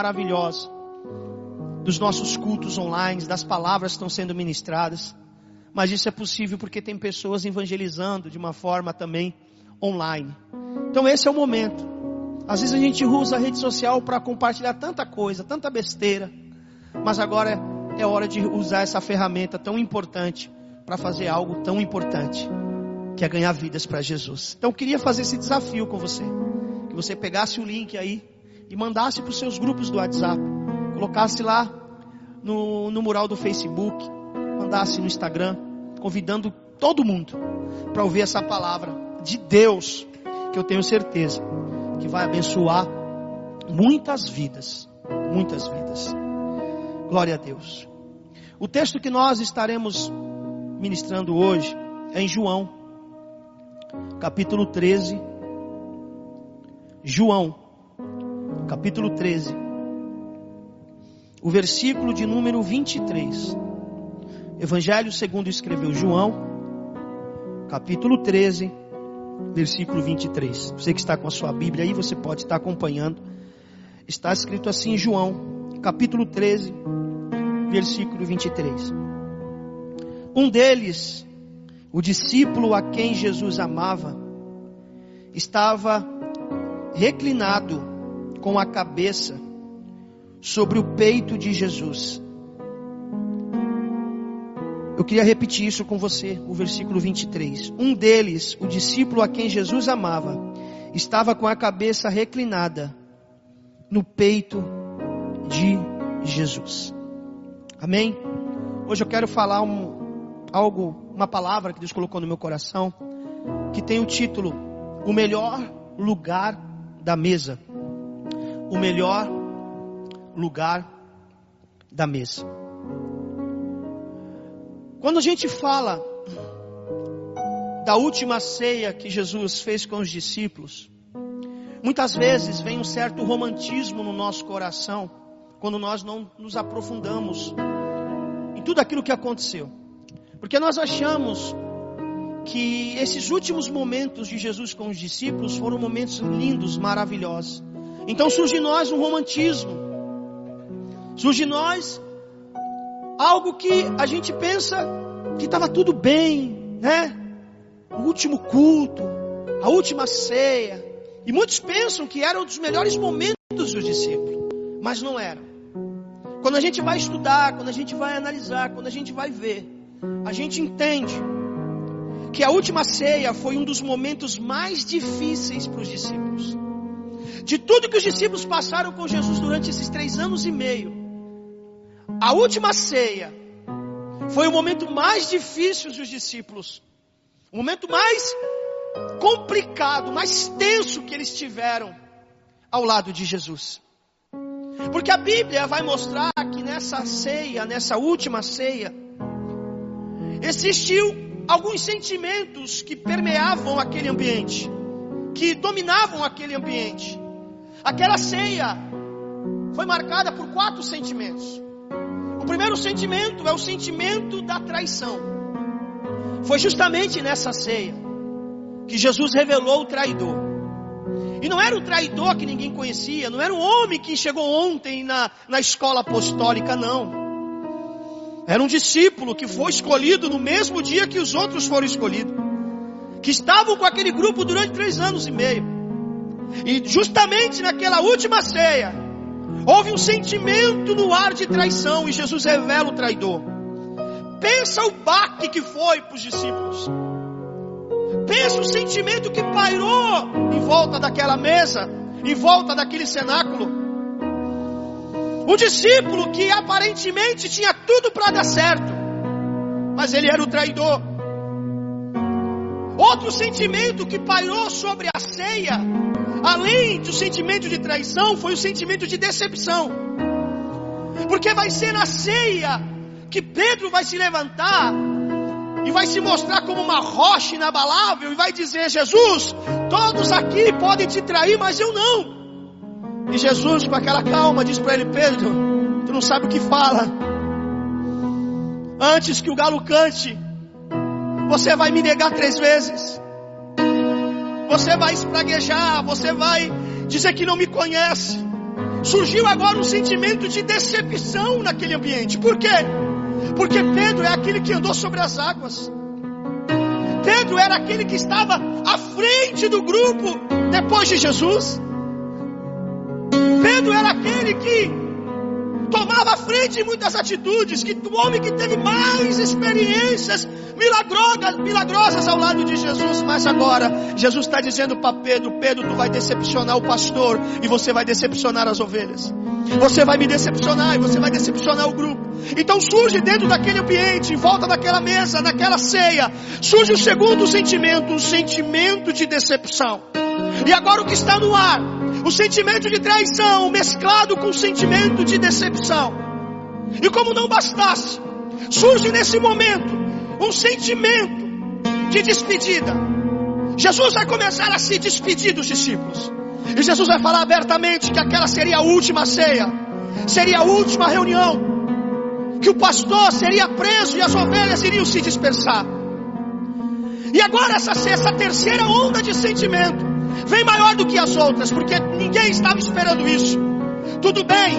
maravilhosa dos nossos cultos online, das palavras que estão sendo ministradas. Mas isso é possível porque tem pessoas evangelizando de uma forma também online. Então esse é o momento. Às vezes a gente usa a rede social para compartilhar tanta coisa, tanta besteira. Mas agora é hora de usar essa ferramenta tão importante para fazer algo tão importante, que é ganhar vidas para Jesus. Então eu queria fazer esse desafio com você. Que você pegasse o link aí e mandasse para os seus grupos do WhatsApp. Colocasse lá no, no mural do Facebook, mandasse no Instagram, convidando todo mundo para ouvir essa palavra de Deus, que eu tenho certeza que vai abençoar muitas vidas, muitas vidas. Glória a Deus. O texto que nós estaremos ministrando hoje é em João, capítulo 13. João, capítulo 13, o versículo de número 23. Evangelho segundo escreveu João, capítulo 13, versículo 23. Você que está com a sua Bíblia aí, você pode estar acompanhando. Está escrito assim em João, capítulo 13, versículo 23. Um deles, o discípulo a quem Jesus amava, estava reclinado com a cabeça sobre o peito de Jesus. Eu queria repetir isso com você, o versículo 23. Um deles, o discípulo a quem Jesus amava, estava com a cabeça reclinada no peito de Jesus. Amém? Hoje eu quero falar um, algo, uma palavra que Deus colocou no meu coração, que tem o título: O melhor lugar da mesa. O melhor lugar da mesa. Quando a gente fala da última ceia que Jesus fez com os discípulos, muitas vezes vem um certo romantismo no nosso coração, quando nós não nos aprofundamos em tudo aquilo que aconteceu. Porque nós achamos que esses últimos momentos de Jesus com os discípulos foram momentos lindos, maravilhosos. Então surge em nós um romantismo. Surge em nós algo que a gente pensa que estava tudo bem, né? O último culto, a última ceia. E muitos pensam que eram dos melhores momentos dos discípulos, mas não eram. Quando a gente vai estudar, quando a gente vai analisar, quando a gente vai ver, a gente entende que a última ceia foi um dos momentos mais difíceis para os discípulos. De tudo que os discípulos passaram com Jesus durante esses três anos e meio, a última ceia foi o momento mais difícil dos discípulos, o momento mais complicado, mais tenso que eles tiveram ao lado de Jesus. Porque a Bíblia vai mostrar que nessa ceia, nessa última ceia, existiu alguns sentimentos que permeavam aquele ambiente, que dominavam aquele ambiente. Aquela ceia foi marcada por quatro sentimentos. O primeiro sentimento é o sentimento da traição. Foi justamente nessa ceia que Jesus revelou o traidor. E não era o traidor que ninguém conhecia, não era um homem que chegou ontem na, na escola apostólica, não. Era um discípulo que foi escolhido no mesmo dia que os outros foram escolhidos. Que estavam com aquele grupo durante três anos e meio. E justamente naquela última ceia, Houve um sentimento no ar de traição e Jesus revela o traidor. Pensa o baque que foi para os discípulos. Pensa o sentimento que pairou em volta daquela mesa, em volta daquele cenáculo. O discípulo que aparentemente tinha tudo para dar certo, mas ele era o traidor. Outro sentimento que pairou sobre a ceia além do sentimento de traição, foi o sentimento de decepção. Porque vai ser na ceia que Pedro vai se levantar e vai se mostrar como uma rocha inabalável e vai dizer: Jesus, todos aqui podem te trair, mas eu não. E Jesus, com aquela calma, diz para ele: Pedro, tu não sabe o que fala. Antes que o galo cante, você vai me negar três vezes você vai espraguejar, você vai dizer que não me conhece. surgiu agora um sentimento de decepção naquele ambiente. Por quê? Porque Pedro é aquele que andou sobre as águas. Pedro era aquele que estava à frente do grupo depois de Jesus. Pedro era aquele que tomava a frente em muitas atitudes, que o homem que teve mais experiências milagrosas, milagrosas ao lado de Jesus, mas agora Jesus está dizendo para Pedro: Pedro, tu vai decepcionar o pastor e você vai decepcionar as ovelhas. Você vai me decepcionar e você vai decepcionar o grupo. Então surge dentro daquele ambiente, em volta daquela mesa, daquela ceia, surge o segundo sentimento, um sentimento de decepção. E agora o que está no ar? O sentimento de traição mesclado com o sentimento de decepção. E como não bastasse, surge nesse momento um sentimento de despedida. Jesus vai começar a se despedir dos discípulos. E Jesus vai falar abertamente que aquela seria a última ceia, seria a última reunião, que o pastor seria preso e as ovelhas iriam se dispersar. E agora essa, essa terceira onda de sentimento vem maior do que as outras, porque ninguém estava esperando isso. Tudo bem,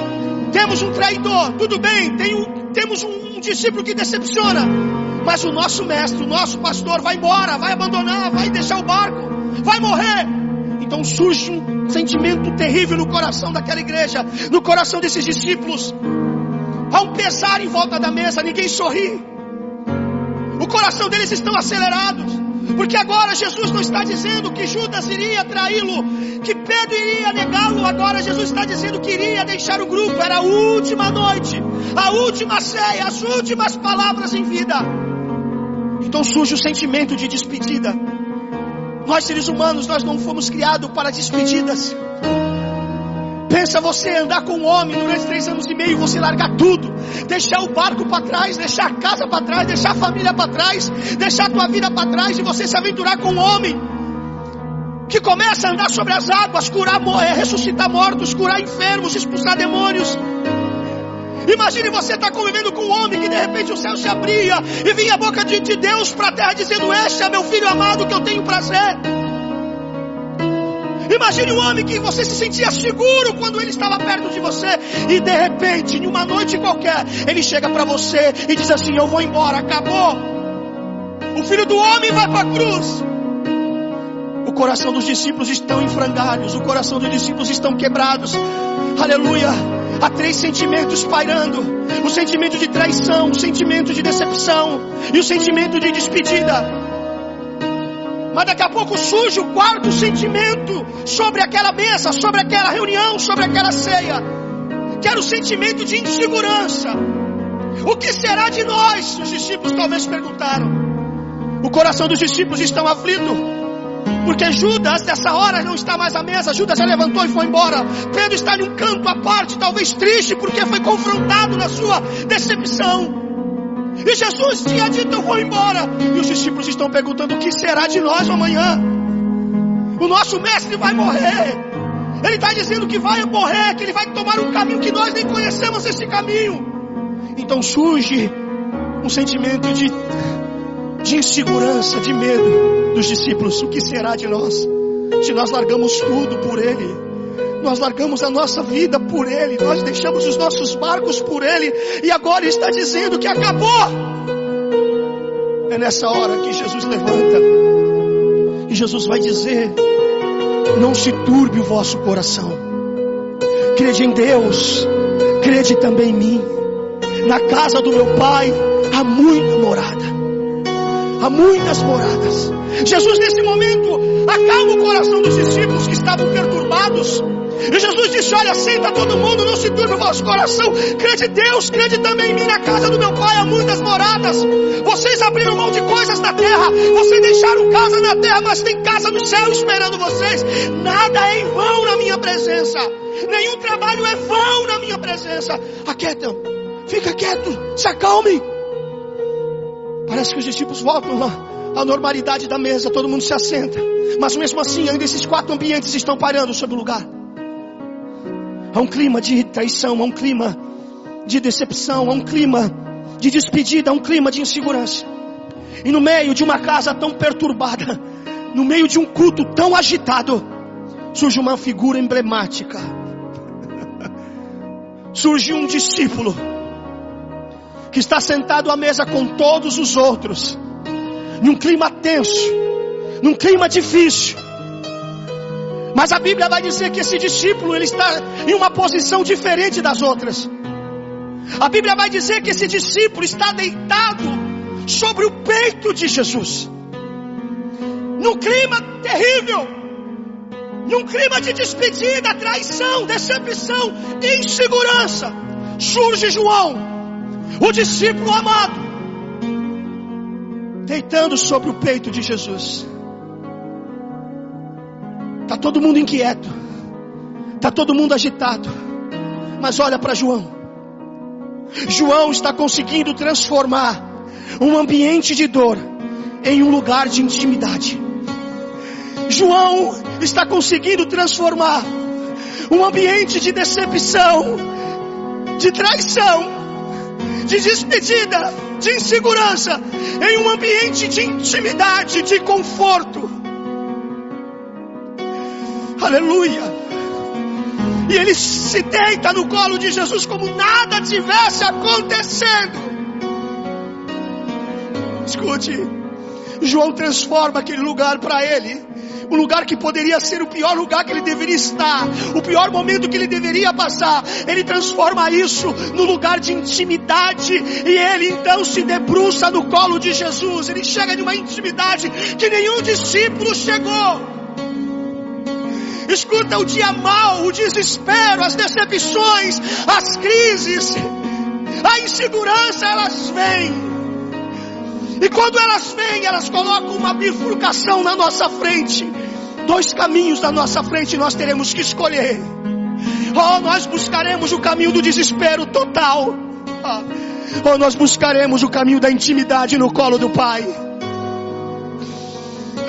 temos um traidor, tudo bem, um, temos um, um discípulo que decepciona, mas o nosso mestre, o nosso pastor vai embora, vai abandonar, vai deixar o barco, vai morrer. Então surge um sentimento terrível no coração daquela igreja, no coração desses discípulos. Há um pesar em volta da mesa, ninguém sorri. O coração deles estão acelerados. Porque agora Jesus não está dizendo que Judas iria traí-lo, que Pedro iria negá-lo. Agora Jesus está dizendo que iria deixar o grupo. Era a última noite, a última ceia, as últimas palavras em vida. Então surge o sentimento de despedida. Nós seres humanos, nós não fomos criados para despedidas. Pensa você andar com um homem durante três anos e meio, você largar tudo, deixar o barco para trás, deixar a casa para trás, deixar a família para trás, deixar a tua vida para trás e você se aventurar com um homem que começa a andar sobre as águas, curar, morrer, ressuscitar mortos, curar enfermos, expulsar demônios. Imagine você estar tá convivendo com um homem que de repente o céu se abria e vinha a boca de, de Deus para a terra dizendo: Este é meu filho amado que eu tenho prazer. Imagine um homem que você se sentia seguro quando ele estava perto de você e de repente, em uma noite qualquer, ele chega para você e diz assim: Eu vou embora, acabou. O filho do homem vai para a cruz. O coração dos discípulos estão em frangalhos, o coração dos discípulos estão quebrados. Aleluia. Há três sentimentos pairando: o sentimento de traição, o sentimento de decepção e o sentimento de despedida. Mas daqui a pouco surge o quarto sentimento sobre aquela mesa, sobre aquela reunião, sobre aquela ceia. Que era o sentimento de insegurança. O que será de nós? Os discípulos talvez perguntaram. O coração dos discípulos estão aflito. Porque Judas, nessa hora, não está mais à mesa. Judas já levantou e foi embora. Pedro está em um canto à parte, talvez triste, porque foi confrontado na sua decepção. E Jesus tinha dito: Eu vou embora. E os discípulos estão perguntando: O que será de nós amanhã? O nosso mestre vai morrer. Ele está dizendo que vai morrer, que ele vai tomar um caminho que nós nem conhecemos esse caminho. Então surge um sentimento de, de insegurança, de medo dos discípulos. O que será de nós? Se nós largamos tudo por Ele. Nós largamos a nossa vida por Ele, nós deixamos os nossos barcos por Ele, e agora está dizendo que acabou. É nessa hora que Jesus levanta, e Jesus vai dizer: Não se turbe o vosso coração, crede em Deus, crede também em mim. Na casa do meu Pai há muita morada, há muitas moradas. Jesus, nesse momento, acalma o coração dos discípulos que estavam perturbados. E Jesus disse: Olha, senta todo mundo, não se turbe o vosso coração. Crede Deus, crede também em mim. Na casa do meu pai há muitas moradas. Vocês abriram mão de coisas na terra, vocês deixaram casa na terra, mas tem casa no céu esperando vocês. Nada é em vão na minha presença. Nenhum trabalho é vão na minha presença. Aquietam, fica quieto, se acalme. Parece que os discípulos voltam à normalidade da mesa, todo mundo se assenta. Mas mesmo assim, ainda esses quatro ambientes estão parando sobre o lugar. Há um clima de traição, há um clima de decepção, há um clima de despedida, há um clima de insegurança. E no meio de uma casa tão perturbada, no meio de um culto tão agitado, surge uma figura emblemática. surge um discípulo que está sentado à mesa com todos os outros, num clima tenso, num clima difícil. Mas a Bíblia vai dizer que esse discípulo ele está em uma posição diferente das outras. A Bíblia vai dizer que esse discípulo está deitado sobre o peito de Jesus. Num clima terrível, num clima de despedida, traição, decepção, insegurança, surge João, o discípulo amado, deitando sobre o peito de Jesus. Está todo mundo inquieto, está todo mundo agitado, mas olha para João. João está conseguindo transformar um ambiente de dor em um lugar de intimidade. João está conseguindo transformar um ambiente de decepção, de traição, de despedida, de insegurança, em um ambiente de intimidade, de conforto. Aleluia. E ele se deita no colo de Jesus como nada tivesse acontecendo. Escute, João transforma aquele lugar para ele um lugar que poderia ser o pior lugar que ele deveria estar, o pior momento que ele deveria passar. Ele transforma isso no lugar de intimidade e ele então se debruça no colo de Jesus. Ele chega de uma intimidade que nenhum discípulo chegou. Escuta o dia mal, o desespero, as decepções, as crises, a insegurança, elas vêm. E quando elas vêm, elas colocam uma bifurcação na nossa frente. Dois caminhos na nossa frente nós teremos que escolher. Ou oh, nós buscaremos o caminho do desespero total. Oh, ou nós buscaremos o caminho da intimidade no colo do Pai.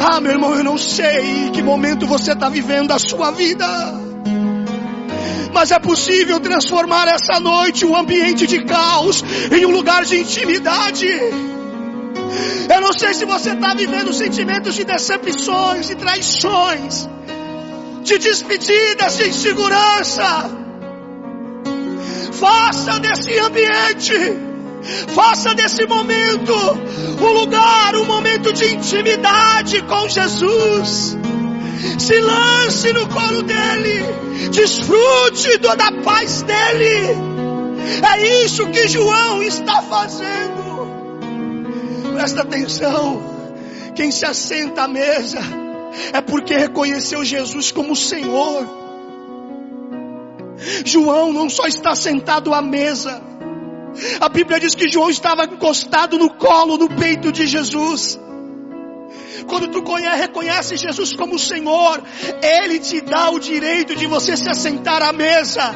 Ah, meu irmão, eu não sei que momento você está vivendo a sua vida. Mas é possível transformar essa noite um ambiente de caos em um lugar de intimidade. Eu não sei se você está vivendo sentimentos de decepções, de traições, de despedidas, de insegurança. Faça desse ambiente Faça desse momento um lugar, um momento de intimidade com Jesus. Se lance no colo dele. Desfrute da paz dele. É isso que João está fazendo. Presta atenção. Quem se assenta à mesa é porque reconheceu Jesus como Senhor. João não só está sentado à mesa, a Bíblia diz que João estava encostado no colo, no peito de Jesus. Quando tu conhece, reconhece Jesus como Senhor, Ele te dá o direito de você se assentar à mesa.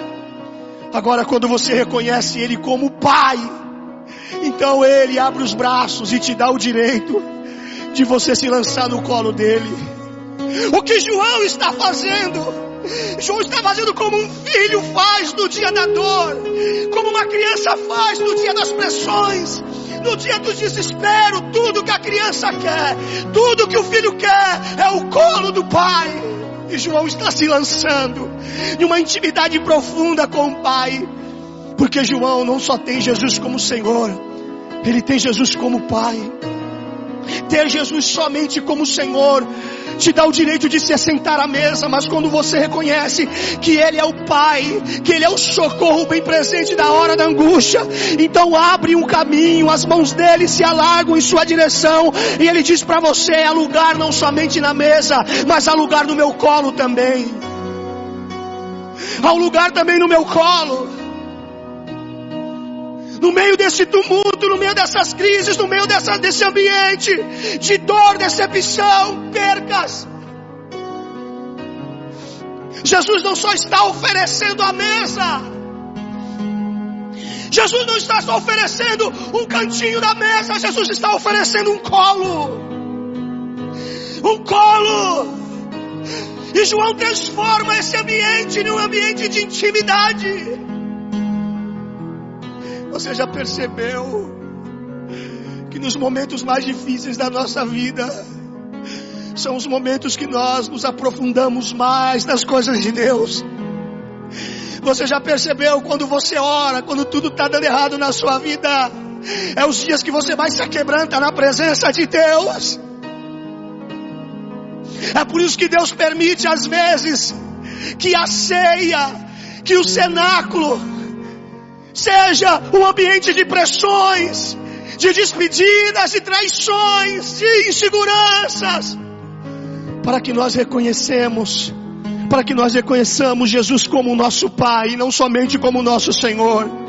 Agora, quando você reconhece Ele como Pai, então Ele abre os braços e te dá o direito de você se lançar no colo dele. O que João está fazendo? João está fazendo como um filho faz no dia da dor, como uma criança faz no dia das pressões, no dia do desespero. Tudo que a criança quer, tudo que o filho quer é o colo do pai. E João está se lançando em uma intimidade profunda com o pai, porque João não só tem Jesus como Senhor, ele tem Jesus como Pai. Ter Jesus somente como Senhor te dá o direito de se assentar à mesa, mas quando você reconhece que Ele é o Pai, que Ele é o socorro bem presente da hora da angústia, então abre um caminho, as mãos dele se alargam em sua direção, e Ele diz para você: há lugar não somente na mesa, mas há lugar no meu colo também. Há um lugar também no meu colo no meio desse tumulto, no meio dessas crises, no meio dessa, desse ambiente de dor, decepção, percas. Jesus não só está oferecendo a mesa, Jesus não está só oferecendo um cantinho da mesa, Jesus está oferecendo um colo. Um colo. E João transforma esse ambiente num ambiente de intimidade. Você já percebeu que nos momentos mais difíceis da nossa vida são os momentos que nós nos aprofundamos mais nas coisas de Deus? Você já percebeu quando você ora, quando tudo está dando errado na sua vida? É os dias que você mais se quebranta na presença de Deus. É por isso que Deus permite às vezes que a ceia, que o cenáculo seja um ambiente de pressões, de despedidas, de traições, de inseguranças, para que nós reconhecemos, para que nós reconheçamos Jesus como nosso Pai, e não somente como nosso Senhor.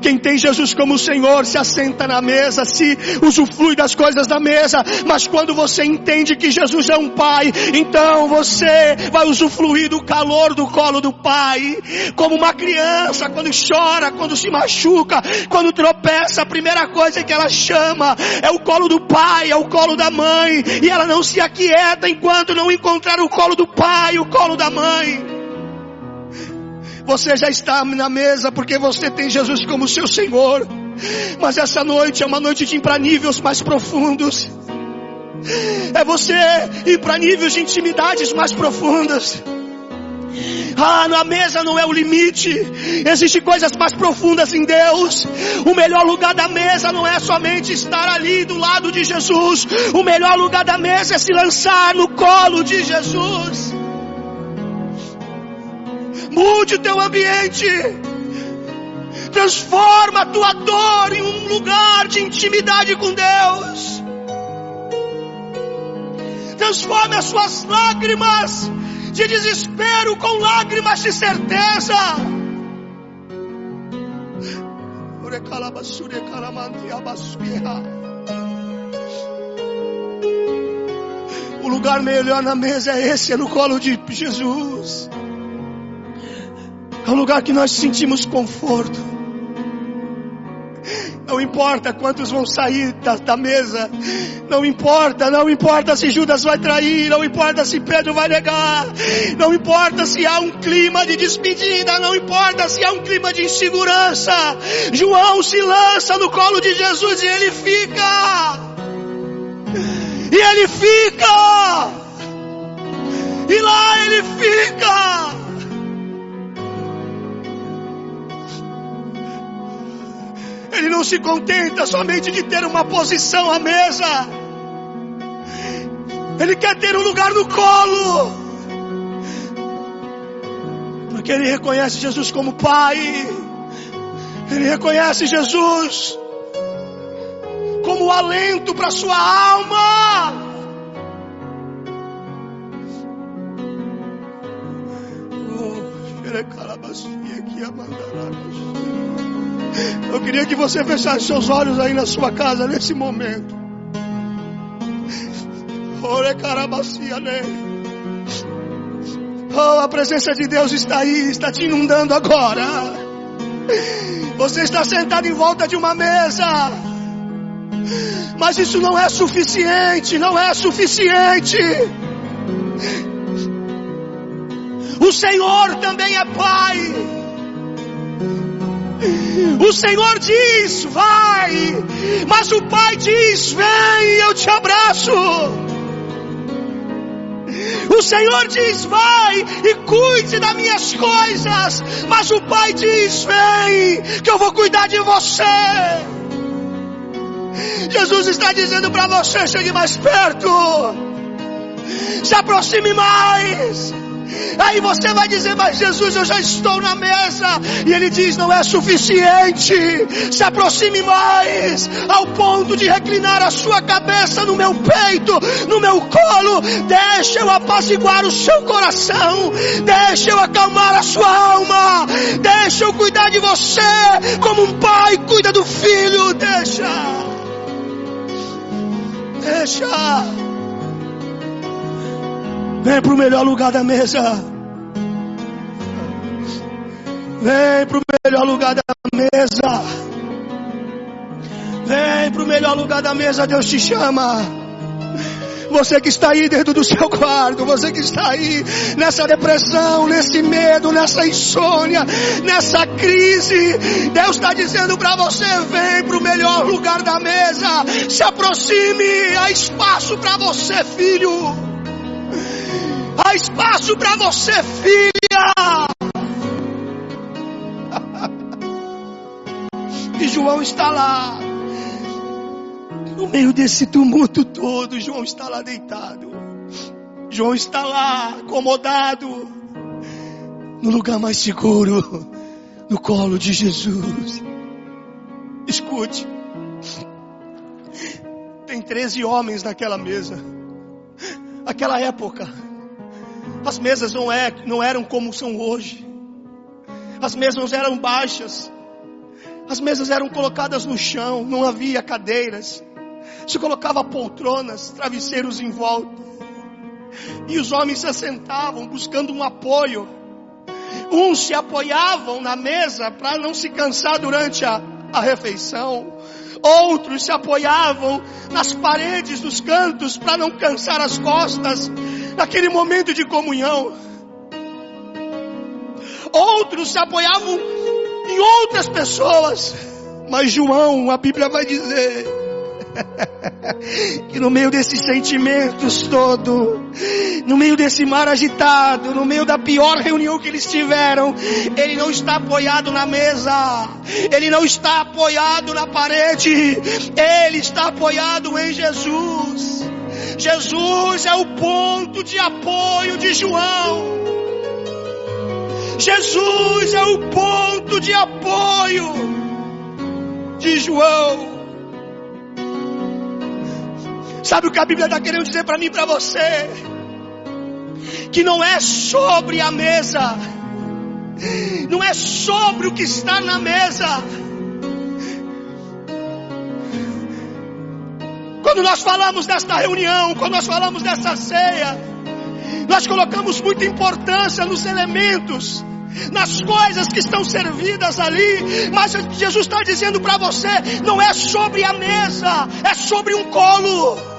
Quem tem Jesus como Senhor se assenta na mesa, se usufrui das coisas da mesa, mas quando você entende que Jesus é um Pai, então você vai usufruir do calor do colo do Pai, como uma criança quando chora, quando se machuca, quando tropeça, a primeira coisa que ela chama é o colo do Pai, é o colo da mãe, e ela não se aquieta enquanto não encontrar o colo do Pai, o colo da mãe. Você já está na mesa porque você tem Jesus como seu Senhor. Mas essa noite é uma noite de ir para níveis mais profundos. É você ir para níveis de intimidades mais profundas. Ah, na mesa não é o limite. Existem coisas mais profundas em Deus. O melhor lugar da mesa não é somente estar ali do lado de Jesus. O melhor lugar da mesa é se lançar no colo de Jesus. Mude o teu ambiente. Transforma a tua dor em um lugar de intimidade com Deus. Transforme as suas lágrimas de desespero com lágrimas de certeza. O lugar melhor na mesa é esse, é no colo de Jesus. Um lugar que nós sentimos conforto. Não importa quantos vão sair da, da, mesa. Não importa, não importa se Judas vai trair, não importa se Pedro vai negar, não importa se há um clima de despedida, não importa se há um clima de insegurança. João se lança no colo de Jesus e ele fica. E ele fica. E lá ele fica. Ele não se contenta somente de ter uma posição à mesa. Ele quer ter um lugar no colo. Porque ele reconhece Jesus como Pai. Ele reconhece Jesus como alento para sua alma. Eu queria que você fechasse seus olhos aí na sua casa nesse momento. Carabacia Oh, a presença de Deus está aí, está te inundando agora. Você está sentado em volta de uma mesa. Mas isso não é suficiente, não é suficiente. O Senhor também é Pai. O Senhor diz, vai, mas o Pai diz, vem, eu te abraço. O Senhor diz, vai e cuide das minhas coisas, mas o Pai diz, vem, que eu vou cuidar de você. Jesus está dizendo para você, chegue mais perto, se aproxime mais. Aí você vai dizer, mas Jesus, eu já estou na mesa. E ele diz, não é suficiente. Se aproxime mais, ao ponto de reclinar a sua cabeça no meu peito, no meu colo. Deixa eu apaciguar o seu coração. Deixa eu acalmar a sua alma. Deixa eu cuidar de você, como um pai cuida do filho. Deixa. Deixa. Vem para o melhor lugar da mesa. Vem para o melhor lugar da mesa. Vem para o melhor lugar da mesa, Deus te chama. Você que está aí dentro do seu quarto, você que está aí nessa depressão, nesse medo, nessa insônia, nessa crise, Deus está dizendo para você: vem para o melhor lugar da mesa, se aproxime, há espaço para você, filho. Há espaço para você, filha. E João está lá. No meio desse tumulto todo, João está lá deitado. João está lá, acomodado, no lugar mais seguro, no colo de Jesus. Escute, tem 13 homens naquela mesa. Aquela época, as mesas não, é, não eram como são hoje. As mesas eram baixas. As mesas eram colocadas no chão, não havia cadeiras. Se colocava poltronas, travesseiros em volta. E os homens se assentavam buscando um apoio. Uns se apoiavam na mesa para não se cansar durante a, a refeição. Outros se apoiavam nas paredes dos cantos para não cansar as costas naquele momento de comunhão. Outros se apoiavam em outras pessoas. Mas João, a Bíblia vai dizer, que no meio desses sentimentos todo, no meio desse mar agitado, no meio da pior reunião que eles tiveram, ele não está apoiado na mesa, ele não está apoiado na parede, ele está apoiado em Jesus. Jesus é o ponto de apoio de João. Jesus é o ponto de apoio de João. Sabe o que a Bíblia está querendo dizer para mim e para você? Que não é sobre a mesa, não é sobre o que está na mesa. Quando nós falamos desta reunião, quando nós falamos dessa ceia, nós colocamos muita importância nos elementos, nas coisas que estão servidas ali, mas Jesus está dizendo para você: não é sobre a mesa, é sobre um colo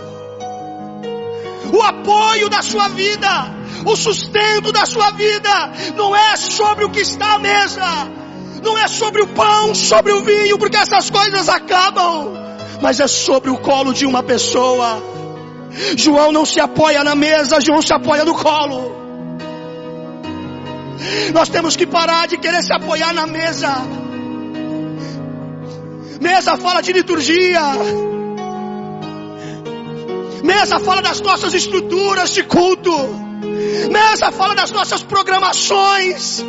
o apoio da sua vida, o sustento da sua vida, não é sobre o que está à mesa, não é sobre o pão, sobre o vinho, porque essas coisas acabam, mas é sobre o colo de uma pessoa. João não se apoia na mesa, João se apoia no colo. Nós temos que parar de querer se apoiar na mesa. Mesa fala de liturgia. Mesa fala das nossas estruturas de culto. Mesa fala das nossas programações.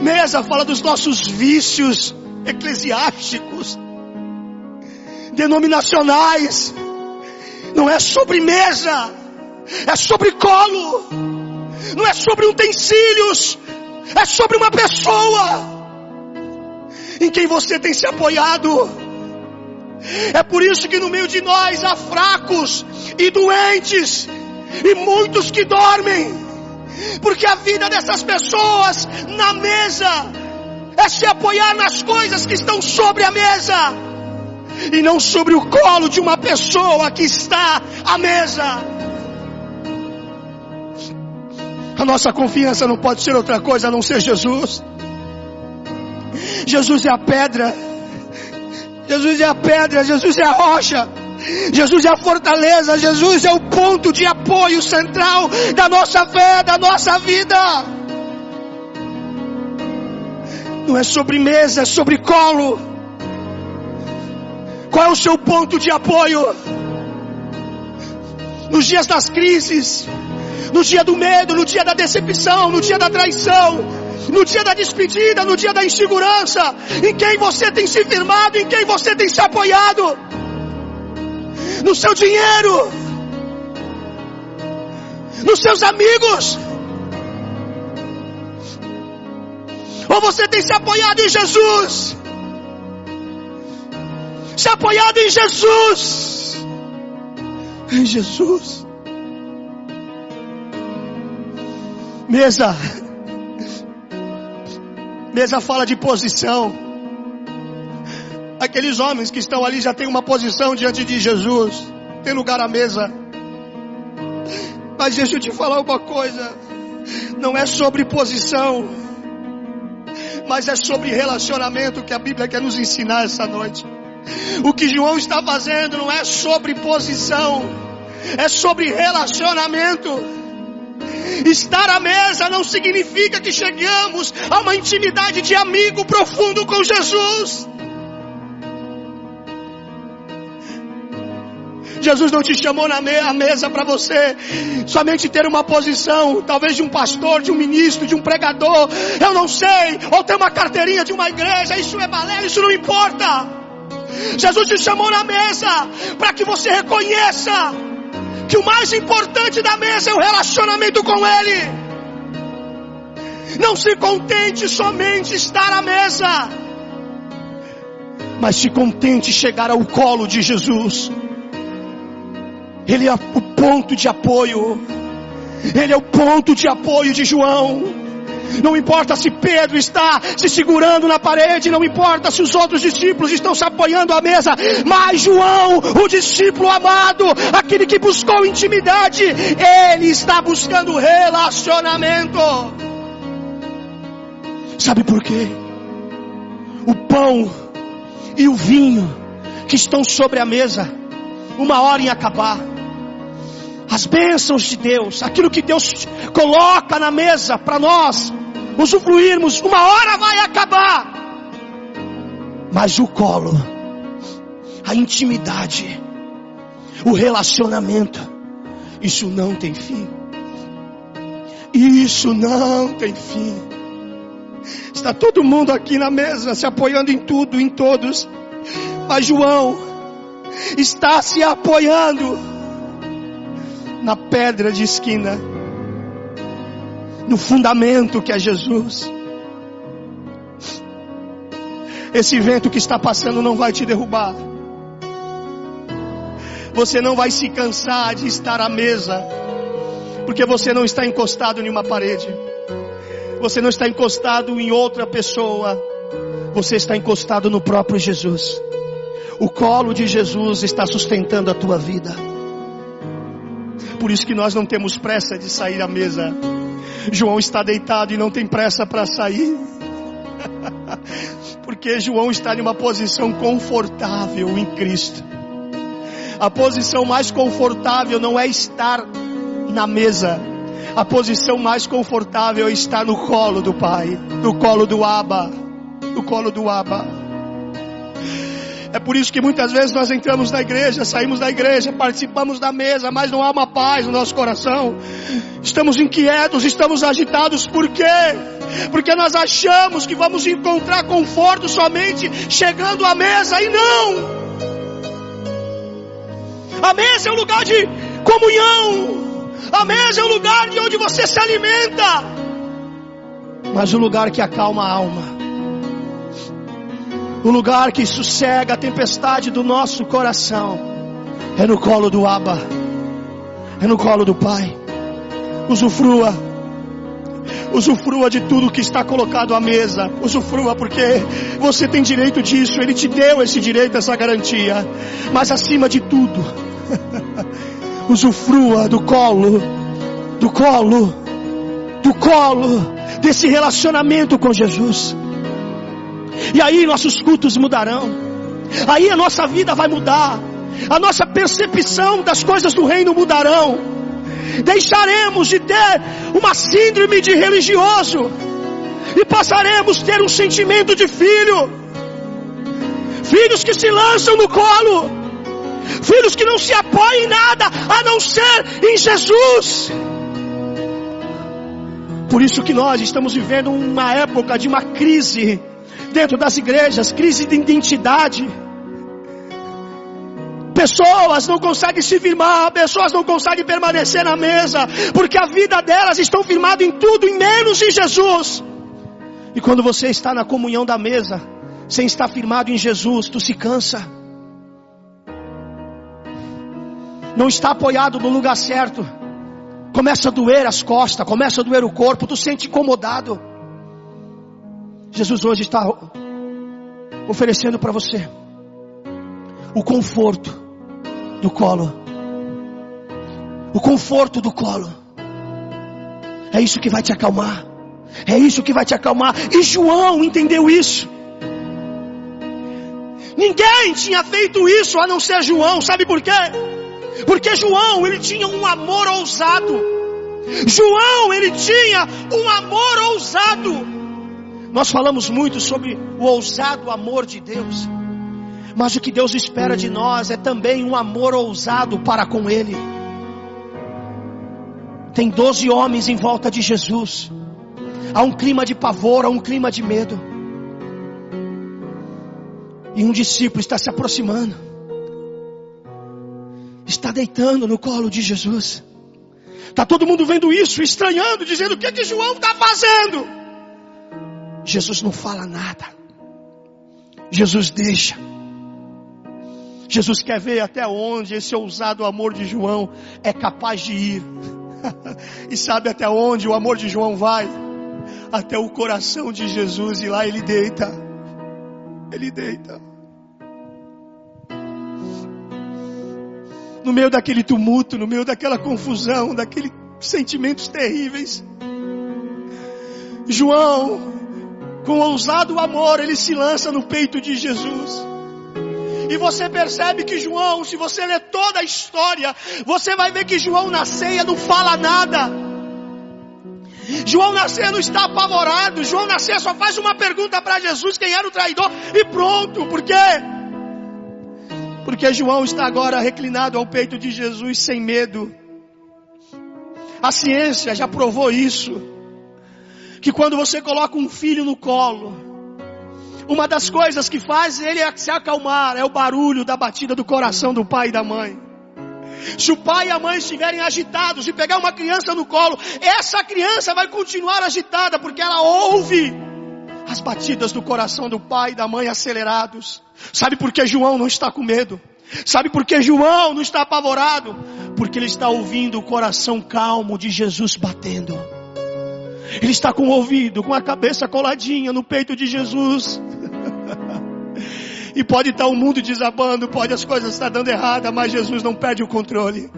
Mesa fala dos nossos vícios eclesiásticos, denominacionais. Não é sobre mesa, é sobre colo. Não é sobre utensílios, é sobre uma pessoa em quem você tem se apoiado. É por isso que no meio de nós há fracos e doentes e muitos que dormem. Porque a vida dessas pessoas na mesa é se apoiar nas coisas que estão sobre a mesa e não sobre o colo de uma pessoa que está à mesa. A nossa confiança não pode ser outra coisa a não ser Jesus. Jesus é a pedra Jesus é a pedra, Jesus é a rocha. Jesus é a fortaleza, Jesus é o ponto de apoio central da nossa fé, da nossa vida. Não é sobre mesa, é sobre colo. Qual é o seu ponto de apoio? Nos dias das crises, no dia do medo, no dia da decepção, no dia da traição, no dia da despedida, no dia da insegurança, em quem você tem se firmado, em quem você tem se apoiado, no seu dinheiro, nos seus amigos, ou você tem se apoiado em Jesus, se apoiado em Jesus, em Jesus. Mesa Mesa fala de posição. Aqueles homens que estão ali já têm uma posição diante de Jesus. Tem lugar à mesa. Mas deixa eu te falar uma coisa. Não é sobre posição. Mas é sobre relacionamento que a Bíblia quer nos ensinar essa noite. O que João está fazendo não é sobre posição. É sobre relacionamento. Estar à mesa não significa que chegamos a uma intimidade de amigo profundo com Jesus. Jesus não te chamou na mesa para você somente ter uma posição, talvez de um pastor, de um ministro, de um pregador, eu não sei, ou ter uma carteirinha de uma igreja, isso é balé, isso não importa. Jesus te chamou na mesa para que você reconheça que o mais importante da mesa é o relacionamento com Ele. Não se contente somente estar à mesa, mas se contente chegar ao colo de Jesus. Ele é o ponto de apoio. Ele é o ponto de apoio de João. Não importa se Pedro está se segurando na parede, não importa se os outros discípulos estão se apoiando à mesa, mas João, o discípulo amado, aquele que buscou intimidade, ele está buscando relacionamento. Sabe por quê? O pão e o vinho que estão sobre a mesa, uma hora em acabar as bênçãos de Deus, aquilo que Deus coloca na mesa para nós usufruirmos, uma hora vai acabar. Mas o colo, a intimidade, o relacionamento, isso não tem fim. Isso não tem fim. Está todo mundo aqui na mesa se apoiando em tudo, em todos. Mas João está se apoiando na pedra de esquina, no fundamento que é Jesus. Esse vento que está passando não vai te derrubar. Você não vai se cansar de estar à mesa, porque você não está encostado em uma parede. Você não está encostado em outra pessoa. Você está encostado no próprio Jesus. O colo de Jesus está sustentando a tua vida por isso que nós não temos pressa de sair à mesa. João está deitado e não tem pressa para sair. Porque João está em uma posição confortável em Cristo. A posição mais confortável não é estar na mesa. A posição mais confortável é estar no colo do Pai, no colo do Abba, no colo do Abba. É por isso que muitas vezes nós entramos na igreja, saímos da igreja, participamos da mesa, mas não há uma paz no nosso coração. Estamos inquietos, estamos agitados, por quê? Porque nós achamos que vamos encontrar conforto somente chegando à mesa e não. A mesa é um lugar de comunhão. A mesa é um lugar de onde você se alimenta. Mas o um lugar que acalma a alma o lugar que sossega a tempestade do nosso coração é no colo do Abba, é no colo do Pai. Usufrua, usufrua de tudo que está colocado à mesa, usufrua porque você tem direito disso, Ele te deu esse direito, essa garantia. Mas acima de tudo, usufrua do colo, do colo, do colo desse relacionamento com Jesus. E aí nossos cultos mudarão. Aí a nossa vida vai mudar. A nossa percepção das coisas do reino mudarão. Deixaremos de ter uma síndrome de religioso e passaremos a ter um sentimento de filho. Filhos que se lançam no colo. Filhos que não se apoiam em nada a não ser em Jesus. Por isso que nós estamos vivendo uma época de uma crise dentro das igrejas, crise de identidade. Pessoas não conseguem se firmar, pessoas não conseguem permanecer na mesa, porque a vida delas estão firmadas em tudo, em menos em Jesus. E quando você está na comunhão da mesa, sem estar firmado em Jesus, tu se cansa. Não está apoiado no lugar certo. Começa a doer as costas, começa a doer o corpo, tu sente incomodado. Jesus hoje está oferecendo para você o conforto do colo. O conforto do colo. É isso que vai te acalmar. É isso que vai te acalmar. E João entendeu isso. Ninguém tinha feito isso a não ser João. Sabe por quê? Porque João, ele tinha um amor ousado. João, ele tinha um amor ousado. Nós falamos muito sobre o ousado amor de Deus. Mas o que Deus espera de nós é também um amor ousado para com Ele. Tem doze homens em volta de Jesus. Há um clima de pavor, há um clima de medo. E um discípulo está se aproximando. Está deitando no colo de Jesus. Está todo mundo vendo isso, estranhando, dizendo o que, que João está fazendo. Jesus não fala nada. Jesus deixa. Jesus quer ver até onde esse ousado amor de João é capaz de ir. e sabe até onde o amor de João vai? Até o coração de Jesus e lá ele deita. Ele deita. no meio daquele tumulto, no meio daquela confusão, daqueles sentimentos terríveis. João, com ousado amor, ele se lança no peito de Jesus. E você percebe que João, se você ler toda a história, você vai ver que João na ceia não fala nada. João na ceia não está apavorado. João na ceia só faz uma pergunta para Jesus: quem era o traidor? E pronto, por quê? Porque João está agora reclinado ao peito de Jesus sem medo. A ciência já provou isso. Que quando você coloca um filho no colo, uma das coisas que faz ele se acalmar é o barulho da batida do coração do pai e da mãe. Se o pai e a mãe estiverem agitados e pegar uma criança no colo, essa criança vai continuar agitada porque ela ouve as batidas do coração do pai e da mãe acelerados. Sabe por que João não está com medo? Sabe por que João não está apavorado? Porque ele está ouvindo o coração calmo de Jesus batendo. Ele está com o ouvido, com a cabeça coladinha no peito de Jesus. e pode estar o mundo desabando, pode as coisas estar dando errada, mas Jesus não perde o controle.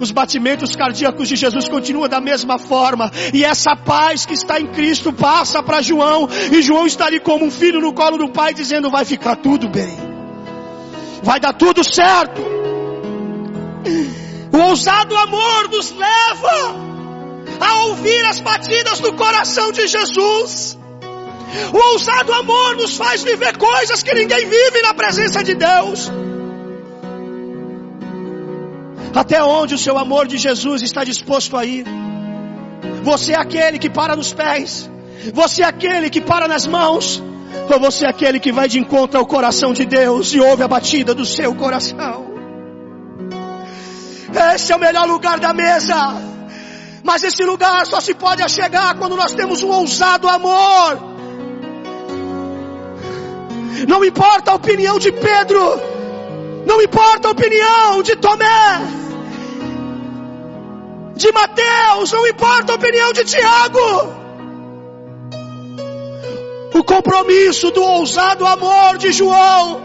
Os batimentos cardíacos de Jesus continuam da mesma forma. E essa paz que está em Cristo passa para João. E João está ali como um filho no colo do pai, dizendo: Vai ficar tudo bem. Vai dar tudo certo. O ousado amor nos leva a ouvir as batidas do coração de Jesus. O ousado amor nos faz viver coisas que ninguém vive na presença de Deus. Até onde o seu amor de Jesus está disposto a ir? Você é aquele que para nos pés. Você é aquele que para nas mãos. Ou você é aquele que vai de encontro ao coração de Deus e ouve a batida do seu coração. Esse é o melhor lugar da mesa. Mas esse lugar só se pode achegar quando nós temos um ousado amor. Não importa a opinião de Pedro, não importa a opinião de Tomé, de Mateus, não importa a opinião de Tiago. O compromisso do ousado amor de João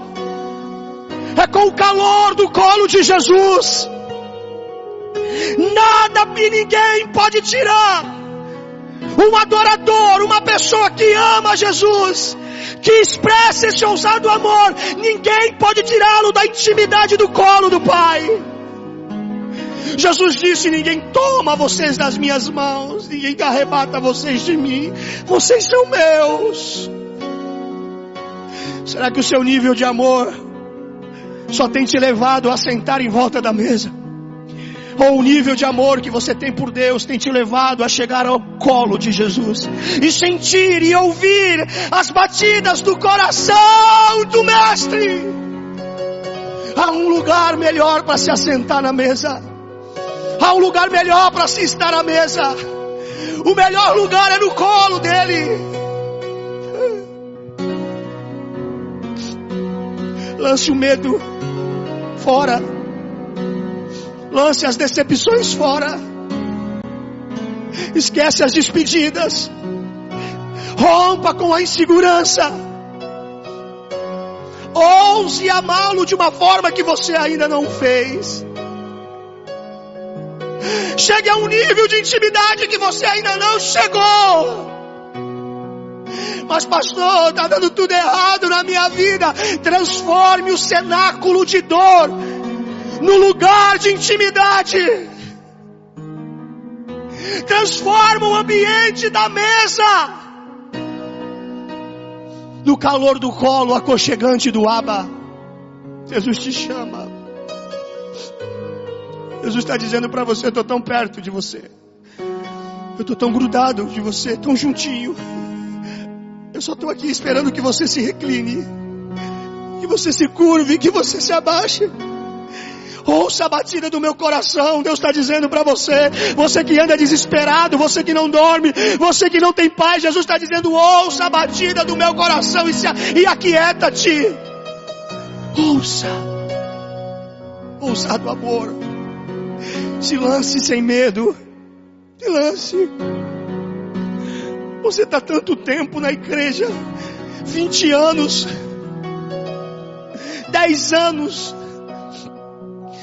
é com o calor do colo de Jesus. Nada e ninguém pode tirar um adorador, uma pessoa que ama Jesus, que expressa esse ousado amor, ninguém pode tirá-lo da intimidade do colo do Pai. Jesus disse: Ninguém toma vocês das minhas mãos, ninguém arrebata vocês de mim, vocês são meus. Será que o seu nível de amor só tem te levado a sentar em volta da mesa? Ou o nível de amor que você tem por Deus tem te levado a chegar ao colo de Jesus e sentir e ouvir as batidas do coração do Mestre. Há um lugar melhor para se assentar na mesa. Há um lugar melhor para se estar à mesa. O melhor lugar é no colo dele. Lance o medo fora. Lance as decepções fora. Esquece as despedidas. Rompa com a insegurança. Ouse amá-lo de uma forma que você ainda não fez. Chegue a um nível de intimidade que você ainda não chegou. Mas pastor, está dando tudo errado na minha vida. Transforme o cenáculo de dor no lugar de intimidade. Transforma o ambiente da mesa no calor do colo aconchegante do Aba. Jesus te chama. Jesus está dizendo para você: eu estou tão perto de você. Eu estou tão grudado de você, tão juntinho. Eu só estou aqui esperando que você se recline, que você se curve, que você se abaixe. Ouça a batida do meu coração. Deus está dizendo para você, você que anda desesperado, você que não dorme, você que não tem paz. Jesus está dizendo: ouça a batida do meu coração e, se, e aquieta-te. Ouça, ouça do amor. Se lance sem medo. Se lance. Você está tanto tempo na igreja, 20 anos, 10 anos,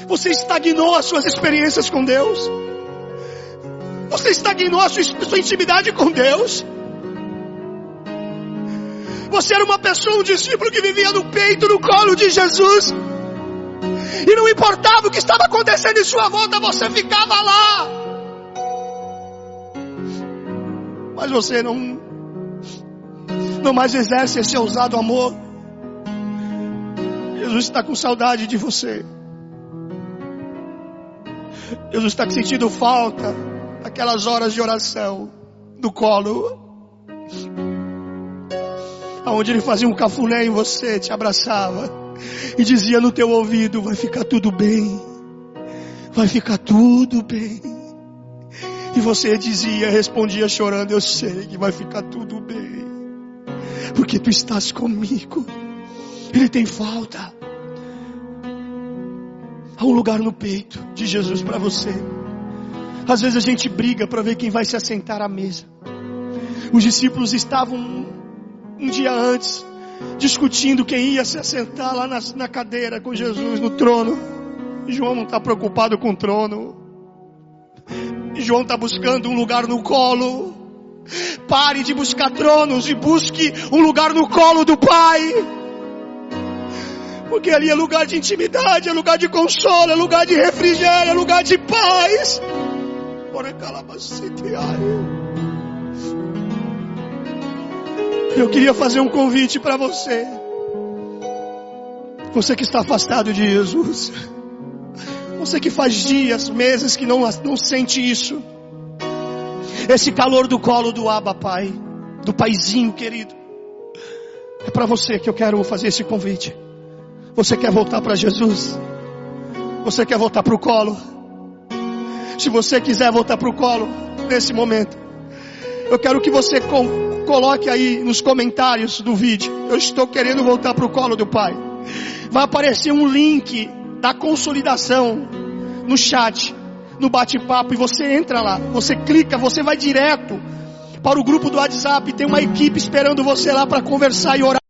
você estagnou as suas experiências com Deus? Você estagnou a sua, sua intimidade com Deus? Você era uma pessoa, um discípulo que vivia no peito, no colo de Jesus. E não importava o que estava acontecendo em sua volta, você ficava lá. Mas você não, não mais exerce esse ousado amor. Jesus está com saudade de você. Jesus está sentindo falta daquelas horas de oração do colo. Onde ele fazia um cafuné em você, te abraçava e dizia no teu ouvido: vai ficar tudo bem, vai ficar tudo bem. E você dizia, respondia chorando: Eu sei que vai ficar tudo bem, porque tu estás comigo. Ele tem falta. Há um lugar no peito de Jesus para você. Às vezes a gente briga para ver quem vai se assentar à mesa. Os discípulos estavam um, dia antes discutindo quem ia se assentar lá na, na cadeira com Jesus no trono. João não está preocupado com o trono. João está buscando um lugar no colo. Pare de buscar tronos e busque um lugar no colo do Pai. Porque ali é lugar de intimidade, é lugar de consolo, é lugar de refrigério, é lugar de paz. Eu queria fazer um convite para você. Você que está afastado de Jesus. Você que faz dias, meses que não, não sente isso. Esse calor do colo do Abba Pai, do Paizinho querido. É para você que eu quero fazer esse convite. Você quer voltar para Jesus? Você quer voltar para o colo? Se você quiser voltar para o colo nesse momento, eu quero que você coloque aí nos comentários do vídeo. Eu estou querendo voltar para o colo do Pai. Vai aparecer um link da consolidação no chat, no bate-papo, e você entra lá. Você clica, você vai direto para o grupo do WhatsApp. Tem uma equipe esperando você lá para conversar e orar.